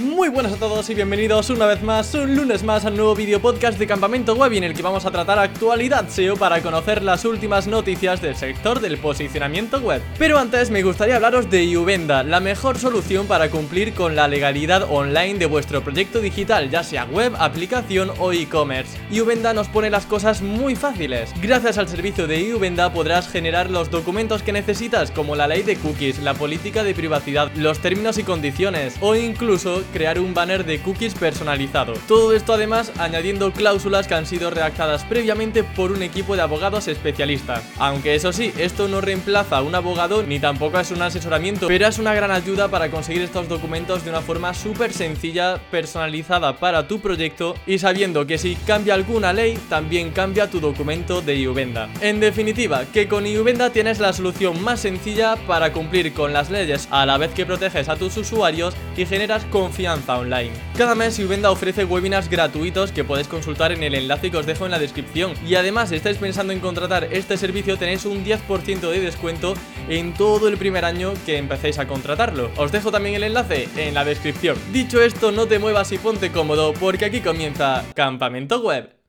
Muy buenas a todos y bienvenidos una vez más, un lunes más al nuevo video podcast de Campamento Web en el que vamos a tratar actualidad SEO para conocer las últimas noticias del sector del posicionamiento web. Pero antes me gustaría hablaros de Uvenda, la mejor solución para cumplir con la legalidad online de vuestro proyecto digital, ya sea web, aplicación o e-commerce. Uvenda nos pone las cosas muy fáciles. Gracias al servicio de Uvenda podrás generar los documentos que necesitas como la ley de cookies, la política de privacidad, los términos y condiciones o incluso crear un banner de cookies personalizado. Todo esto además añadiendo cláusulas que han sido redactadas previamente por un equipo de abogados especialistas. Aunque eso sí, esto no reemplaza a un abogado ni tampoco es un asesoramiento, pero es una gran ayuda para conseguir estos documentos de una forma súper sencilla, personalizada para tu proyecto y sabiendo que si cambia alguna ley, también cambia tu documento de Iuvenda. En definitiva, que con Iuvenda tienes la solución más sencilla para cumplir con las leyes a la vez que proteges a tus usuarios y generas confianza online. Cada mes Uvenda ofrece webinars gratuitos que podéis consultar en el enlace que os dejo en la descripción. Y además, si estáis pensando en contratar este servicio, tenéis un 10% de descuento en todo el primer año que empecéis a contratarlo. Os dejo también el enlace en la descripción. Dicho esto, no te muevas y ponte cómodo porque aquí comienza Campamento Web.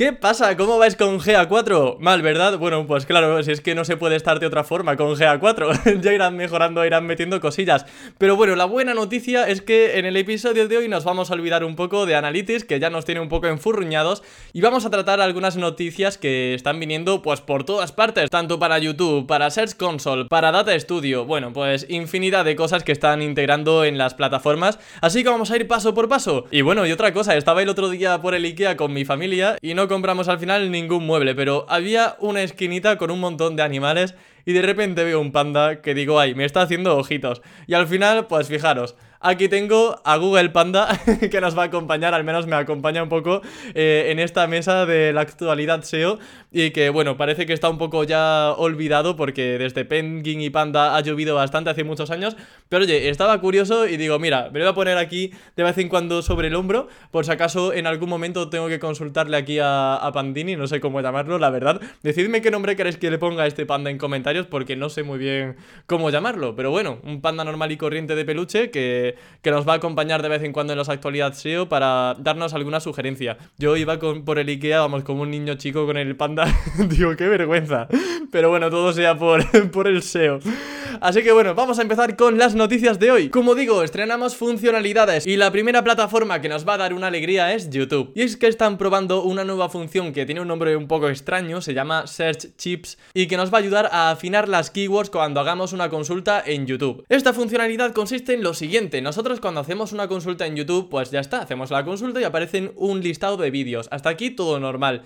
¿Qué pasa? ¿Cómo vais con GA4? Mal, ¿verdad? Bueno, pues claro, si es que no se puede estar de otra forma con GA4. ya irán mejorando, irán metiendo cosillas. Pero bueno, la buena noticia es que en el episodio de hoy nos vamos a olvidar un poco de Analytics, que ya nos tiene un poco enfurruñados, y vamos a tratar algunas noticias que están viniendo pues por todas partes, tanto para YouTube, para Search Console, para Data Studio, bueno, pues infinidad de cosas que están integrando en las plataformas, así que vamos a ir paso por paso. Y bueno, y otra cosa, estaba el otro día por el IKEA con mi familia y no compramos al final ningún mueble, pero había una esquinita con un montón de animales y de repente veo un panda que digo, ay, me está haciendo ojitos. Y al final, pues fijaros, Aquí tengo a Google Panda que nos va a acompañar, al menos me acompaña un poco eh, en esta mesa de la actualidad SEO y que bueno, parece que está un poco ya olvidado porque desde Penguin y Panda ha llovido bastante hace muchos años, pero oye, estaba curioso y digo, mira, me lo voy a poner aquí de vez en cuando sobre el hombro por si acaso en algún momento tengo que consultarle aquí a, a Pandini, no sé cómo llamarlo, la verdad. Decidme qué nombre queréis que le ponga a este panda en comentarios porque no sé muy bien cómo llamarlo, pero bueno, un panda normal y corriente de peluche que que, nos va a acompañar de vez en cuando en las actualidades SEO para darnos alguna sugerencia. Yo iba por el IKEA, vamos, como un niño chico con el panda. Digo, qué vergüenza. Pero bueno, todo sea por, por el SEO. Así que bueno, vamos a empezar con las noticias de hoy. Como digo, estrenamos funcionalidades y la primera plataforma que nos va a dar una alegría es YouTube. Y es que están probando una nueva función que tiene un nombre un poco extraño, se llama Search Chips y que nos va a ayudar a afinar las keywords cuando hagamos una consulta en YouTube. Esta funcionalidad consiste en lo siguiente, nosotros cuando hacemos una consulta en YouTube, pues ya está, hacemos la consulta y aparecen un listado de vídeos. Hasta aquí todo normal.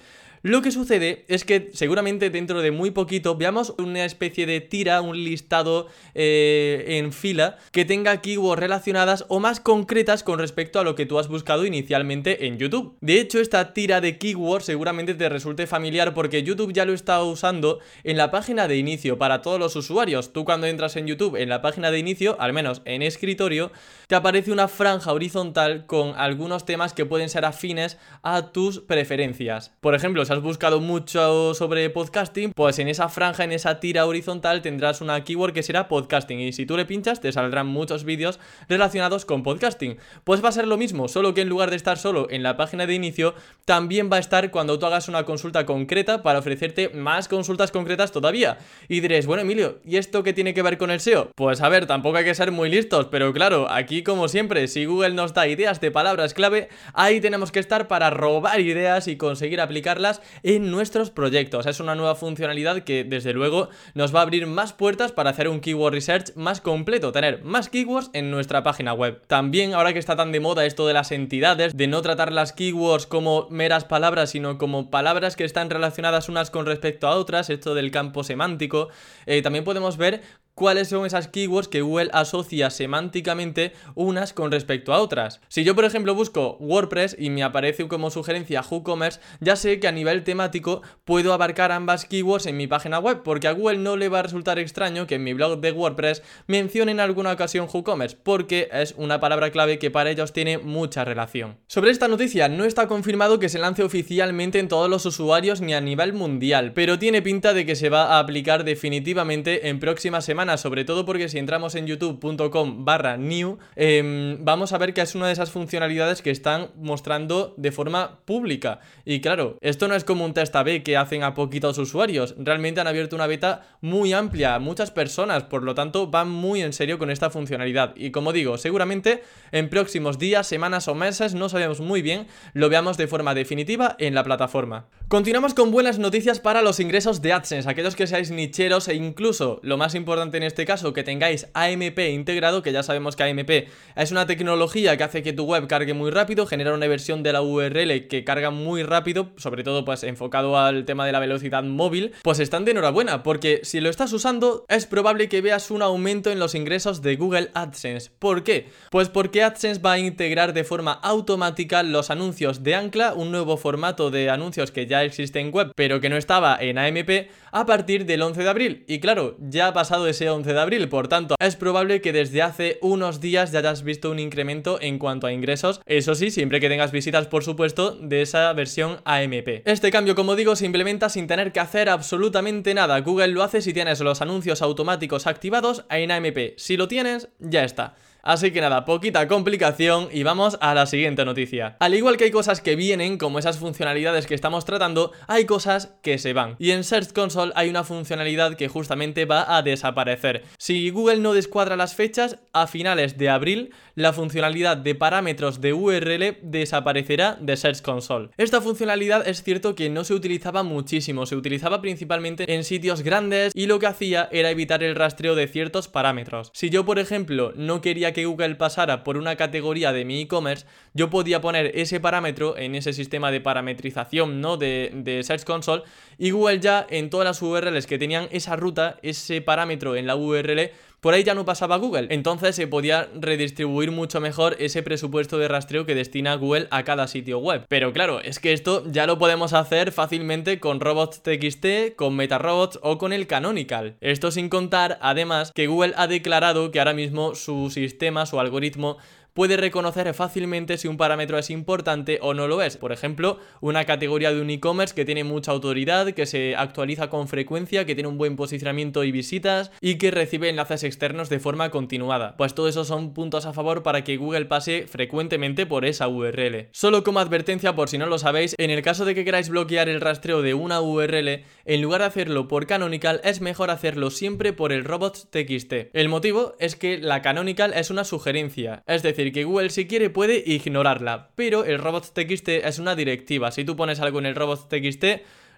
Lo que sucede es que seguramente dentro de muy poquito veamos una especie de tira, un listado eh, en fila que tenga keywords relacionadas o más concretas con respecto a lo que tú has buscado inicialmente en YouTube. De hecho, esta tira de keywords seguramente te resulte familiar porque YouTube ya lo está usando en la página de inicio para todos los usuarios. Tú cuando entras en YouTube en la página de inicio, al menos en escritorio, te aparece una franja horizontal con algunos temas que pueden ser afines a tus preferencias. Por ejemplo, si has buscado mucho sobre podcasting, pues en esa franja, en esa tira horizontal tendrás una keyword que será podcasting y si tú le pinchas te saldrán muchos vídeos relacionados con podcasting. Pues va a ser lo mismo, solo que en lugar de estar solo en la página de inicio, también va a estar cuando tú hagas una consulta concreta para ofrecerte más consultas concretas todavía. Y diréis, bueno Emilio, ¿y esto qué tiene que ver con el SEO? Pues a ver, tampoco hay que ser muy listos, pero claro, aquí como siempre, si Google nos da ideas de palabras clave, ahí tenemos que estar para robar ideas y conseguir aplicarlas en nuestros proyectos. Es una nueva funcionalidad que desde luego nos va a abrir más puertas para hacer un keyword research más completo, tener más keywords en nuestra página web. También ahora que está tan de moda esto de las entidades, de no tratar las keywords como meras palabras, sino como palabras que están relacionadas unas con respecto a otras, esto del campo semántico, eh, también podemos ver cuáles son esas keywords que Google asocia semánticamente unas con respecto a otras. Si yo, por ejemplo, busco WordPress y me aparece como sugerencia WooCommerce, ya sé que a nivel temático puedo abarcar ambas keywords en mi página web, porque a Google no le va a resultar extraño que en mi blog de WordPress mencione en alguna ocasión WooCommerce, porque es una palabra clave que para ellos tiene mucha relación. Sobre esta noticia, no está confirmado que se lance oficialmente en todos los usuarios ni a nivel mundial, pero tiene pinta de que se va a aplicar definitivamente en próximas semanas sobre todo porque si entramos en youtube.com barra new, em, vamos a ver que es una de esas funcionalidades que están mostrando de forma pública. Y claro, esto no es como un test A-B que hacen a poquitos usuarios, realmente han abierto una beta muy amplia a muchas personas, por lo tanto van muy en serio con esta funcionalidad. Y como digo, seguramente en próximos días, semanas o meses, no sabemos muy bien, lo veamos de forma definitiva en la plataforma. Continuamos con buenas noticias para los ingresos de AdSense, aquellos que seáis nicheros e incluso, lo más importante en este caso que tengáis AMP integrado, que ya sabemos que AMP es una tecnología que hace que tu web cargue muy rápido, genera una versión de la URL que carga muy rápido, sobre todo pues enfocado al tema de la velocidad móvil, pues están de enhorabuena, porque si lo estás usando es probable que veas un aumento en los ingresos de Google AdSense. ¿Por qué? Pues porque AdSense va a integrar de forma automática los anuncios de Ancla, un nuevo formato de anuncios que ya existe en web, pero que no estaba en AMP, a partir del 11 de abril. Y claro, ya ha pasado ese 11 de abril, por tanto, es probable que desde hace unos días ya hayas visto un incremento en cuanto a ingresos, eso sí, siempre que tengas visitas, por supuesto, de esa versión AMP. Este cambio, como digo, se implementa sin tener que hacer absolutamente nada. Google lo hace si tienes los anuncios automáticos activados en AMP. Si lo tienes, ya está. Así que nada, poquita complicación y vamos a la siguiente noticia. Al igual que hay cosas que vienen, como esas funcionalidades que estamos tratando, hay cosas que se van. Y en Search Console hay una funcionalidad que justamente va a desaparecer. Si Google no descuadra las fechas, a finales de abril, la funcionalidad de parámetros de URL desaparecerá de Search Console. Esta funcionalidad es cierto que no se utilizaba muchísimo, se utilizaba principalmente en sitios grandes y lo que hacía era evitar el rastreo de ciertos parámetros. Si yo, por ejemplo, no quería que Google pasara por una categoría de mi e-commerce, yo podía poner ese parámetro en ese sistema de parametrización ¿no? de, de Search Console y Google ya en todas las URLs que tenían esa ruta, ese parámetro en la URL, por ahí ya no pasaba Google. Entonces se podía redistribuir mucho mejor ese presupuesto de rastreo que destina Google a cada sitio web. Pero claro, es que esto ya lo podemos hacer fácilmente con robots.txt, con MetaRobots o con el Canonical. Esto sin contar, además, que Google ha declarado que ahora mismo su sistema, su algoritmo, puede reconocer fácilmente si un parámetro es importante o no lo es. Por ejemplo, una categoría de un e-commerce que tiene mucha autoridad, que se actualiza con frecuencia, que tiene un buen posicionamiento y visitas y que recibe enlaces externos de forma continuada. Pues todo eso son puntos a favor para que Google pase frecuentemente por esa URL. Solo como advertencia por si no lo sabéis, en el caso de que queráis bloquear el rastreo de una URL, en lugar de hacerlo por Canonical es mejor hacerlo siempre por el robots.txt. El motivo es que la Canonical es una sugerencia, es decir, que Google si quiere puede ignorarla, pero el robots.txt es una directiva. Si tú pones algo en el robots.txt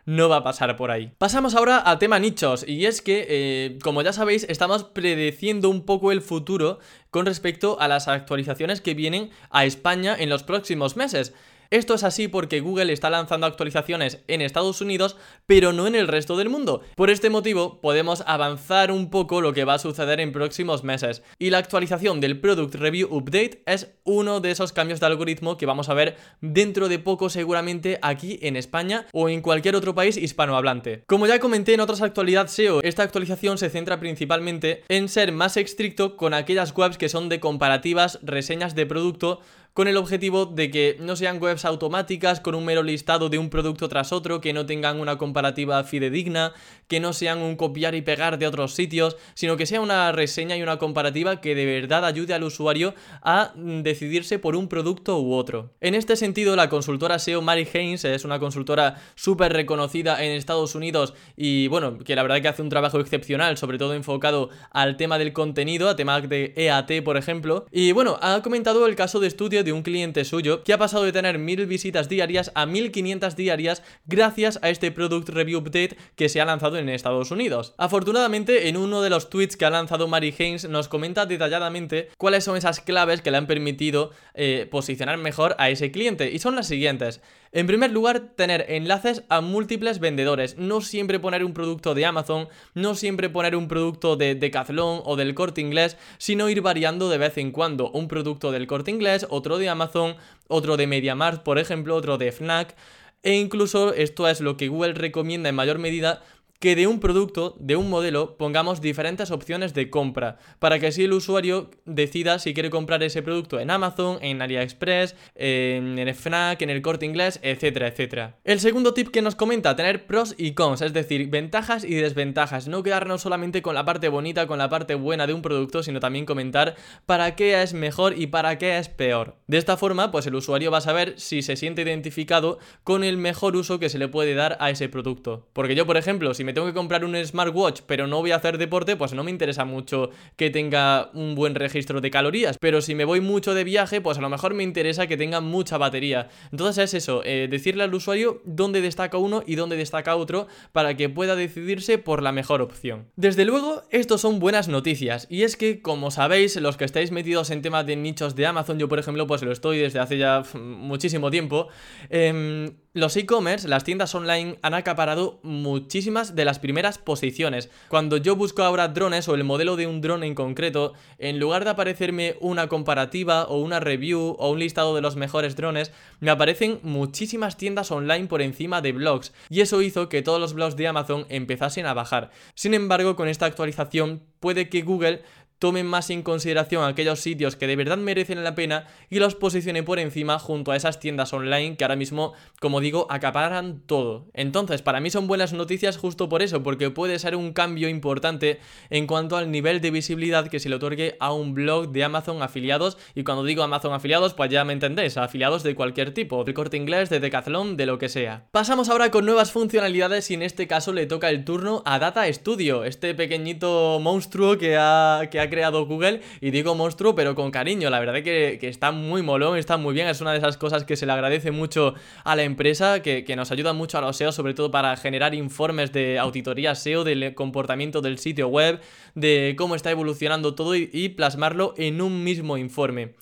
no va a pasar por ahí. Pasamos ahora a tema nichos, y es que, eh, como ya sabéis, estamos predeciendo un poco el futuro con respecto a las actualizaciones que vienen a España en los próximos meses. Esto es así porque Google está lanzando actualizaciones en Estados Unidos, pero no en el resto del mundo. Por este motivo, podemos avanzar un poco lo que va a suceder en próximos meses. Y la actualización del Product Review Update es uno de esos cambios de algoritmo que vamos a ver dentro de poco seguramente aquí en España o en cualquier otro país hispanohablante. Como ya comenté en otras actualidades SEO, esta actualización se centra principalmente en ser más estricto con aquellas webs que son de comparativas, reseñas de producto, con el objetivo de que no sean webs automáticas con un mero listado de un producto tras otro, que no tengan una comparativa fidedigna, que no sean un copiar y pegar de otros sitios, sino que sea una reseña y una comparativa que de verdad ayude al usuario a decidirse por un producto u otro. En este sentido, la consultora SEO Mary Haynes es una consultora súper reconocida en Estados Unidos y bueno, que la verdad que hace un trabajo excepcional, sobre todo enfocado al tema del contenido, a temas de EAT, por ejemplo. Y bueno, ha comentado el caso de estudio de un cliente suyo que ha pasado de tener 1000 visitas diarias a 1500 diarias gracias a este Product Review Update que se ha lanzado en Estados Unidos. Afortunadamente, en uno de los tweets que ha lanzado Mary Haynes nos comenta detalladamente cuáles son esas claves que le han permitido eh, posicionar mejor a ese cliente y son las siguientes. En primer lugar, tener enlaces a múltiples vendedores, no siempre poner un producto de Amazon, no siempre poner un producto de Decathlon o del corte inglés, sino ir variando de vez en cuando un producto del corte inglés, otro de Amazon, otro de MediaMarkt, por ejemplo, otro de Fnac. E incluso esto es lo que Google recomienda en mayor medida que de un producto, de un modelo, pongamos diferentes opciones de compra, para que así el usuario decida si quiere comprar ese producto en Amazon, en AliExpress, en el FNAC, en el corte inglés, etcétera, etcétera. El segundo tip que nos comenta, tener pros y cons, es decir, ventajas y desventajas, no quedarnos solamente con la parte bonita, con la parte buena de un producto, sino también comentar para qué es mejor y para qué es peor. De esta forma, pues el usuario va a saber si se siente identificado con el mejor uso que se le puede dar a ese producto. Porque yo, por ejemplo, si me tengo que comprar un smartwatch, pero no voy a hacer deporte, pues no me interesa mucho que tenga un buen registro de calorías. Pero si me voy mucho de viaje, pues a lo mejor me interesa que tenga mucha batería. Entonces es eso, eh, decirle al usuario dónde destaca uno y dónde destaca otro para que pueda decidirse por la mejor opción. Desde luego, estos son buenas noticias. Y es que, como sabéis, los que estáis metidos en temas de nichos de Amazon, yo por ejemplo, pues lo estoy desde hace ya muchísimo tiempo. Eh, los e-commerce, las tiendas online, han acaparado muchísimas de las primeras posiciones. Cuando yo busco ahora drones o el modelo de un drone en concreto, en lugar de aparecerme una comparativa o una review o un listado de los mejores drones, me aparecen muchísimas tiendas online por encima de blogs. Y eso hizo que todos los blogs de Amazon empezasen a bajar. Sin embargo, con esta actualización puede que Google tomen más en consideración aquellos sitios que de verdad merecen la pena y los posicione por encima junto a esas tiendas online que ahora mismo, como digo, acaparan todo. Entonces, para mí son buenas noticias justo por eso, porque puede ser un cambio importante en cuanto al nivel de visibilidad que se le otorgue a un blog de Amazon afiliados. Y cuando digo Amazon afiliados, pues ya me entendéis, afiliados de cualquier tipo, de corte inglés, de Decathlon, de lo que sea. Pasamos ahora con nuevas funcionalidades y en este caso le toca el turno a Data Studio, este pequeñito monstruo que ha, que ha creado Google y digo monstruo pero con cariño, la verdad que, que está muy molón, está muy bien, es una de esas cosas que se le agradece mucho a la empresa, que, nos ayuda mucho a los SEO, sobre todo para generar informes de auditoría SEO, del comportamiento del sitio web, de cómo está evolucionando todo y, y plasmarlo en un mismo informe.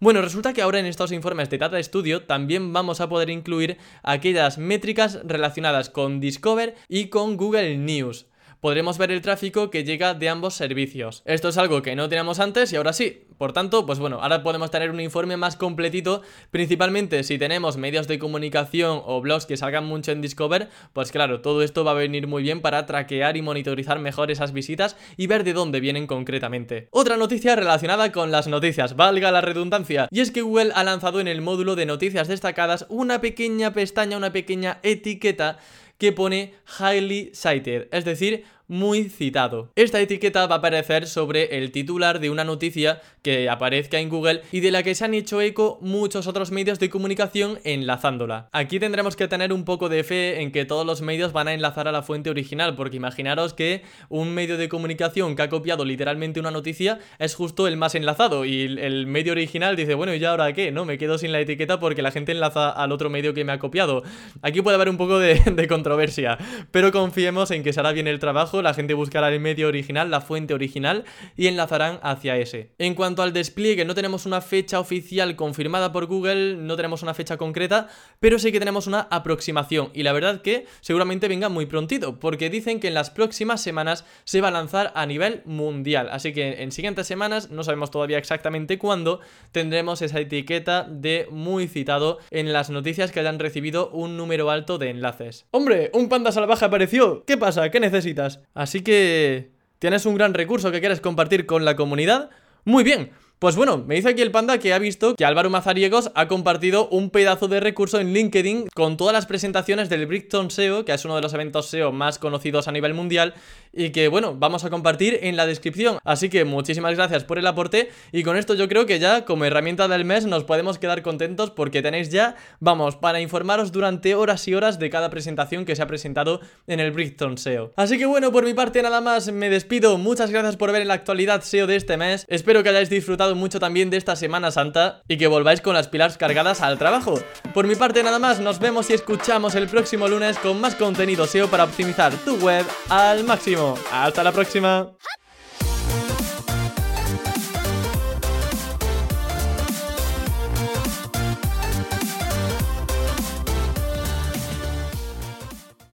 Bueno, resulta que ahora en estos informes de Data Studio también vamos a poder incluir aquellas métricas relacionadas con Discover y con Google News podremos ver el tráfico que llega de ambos servicios. Esto es algo que no teníamos antes y ahora sí. Por tanto, pues bueno, ahora podemos tener un informe más completito, principalmente si tenemos medios de comunicación o blogs que salgan mucho en Discover, pues claro, todo esto va a venir muy bien para traquear y monitorizar mejor esas visitas y ver de dónde vienen concretamente. Otra noticia relacionada con las noticias, valga la redundancia, y es que Google ha lanzado en el módulo de noticias destacadas una pequeña pestaña, una pequeña etiqueta que pone highly cited, es decir, muy citado. Esta etiqueta va a aparecer sobre el titular de una noticia que aparezca en Google y de la que se han hecho eco muchos otros medios de comunicación enlazándola. Aquí tendremos que tener un poco de fe en que todos los medios van a enlazar a la fuente original, porque imaginaros que un medio de comunicación que ha copiado literalmente una noticia es justo el más enlazado y el medio original dice, bueno, ¿y ahora qué? No, me quedo sin la etiqueta porque la gente enlaza al otro medio que me ha copiado. Aquí puede haber un poco de, de controversia, pero confiemos en que se hará bien el trabajo la gente buscará el medio original, la fuente original y enlazarán hacia ese. En cuanto al despliegue, no tenemos una fecha oficial confirmada por Google, no tenemos una fecha concreta, pero sí que tenemos una aproximación y la verdad que seguramente venga muy prontito, porque dicen que en las próximas semanas se va a lanzar a nivel mundial, así que en siguientes semanas, no sabemos todavía exactamente cuándo, tendremos esa etiqueta de muy citado en las noticias que hayan recibido un número alto de enlaces. Hombre, un panda salvaje apareció, ¿qué pasa? ¿Qué necesitas? Así que... ¿Tienes un gran recurso que quieres compartir con la comunidad? Muy bien, pues bueno, me dice aquí el panda que ha visto que Álvaro Mazariegos ha compartido un pedazo de recurso en LinkedIn con todas las presentaciones del Brickton SEO, que es uno de los eventos SEO más conocidos a nivel mundial, y que bueno, vamos a compartir en la descripción. Así que muchísimas gracias por el aporte y con esto yo creo que ya como herramienta del mes nos podemos quedar contentos porque tenéis ya, vamos, para informaros durante horas y horas de cada presentación que se ha presentado en el Brickton SEO. Así que bueno, por mi parte nada más me despido. Muchas gracias por ver en la actualidad SEO de este mes. Espero que hayáis mucho también de esta Semana Santa y que volváis con las pilas cargadas al trabajo. Por mi parte nada más, nos vemos y escuchamos el próximo lunes con más contenido SEO para optimizar tu web al máximo. Hasta la próxima.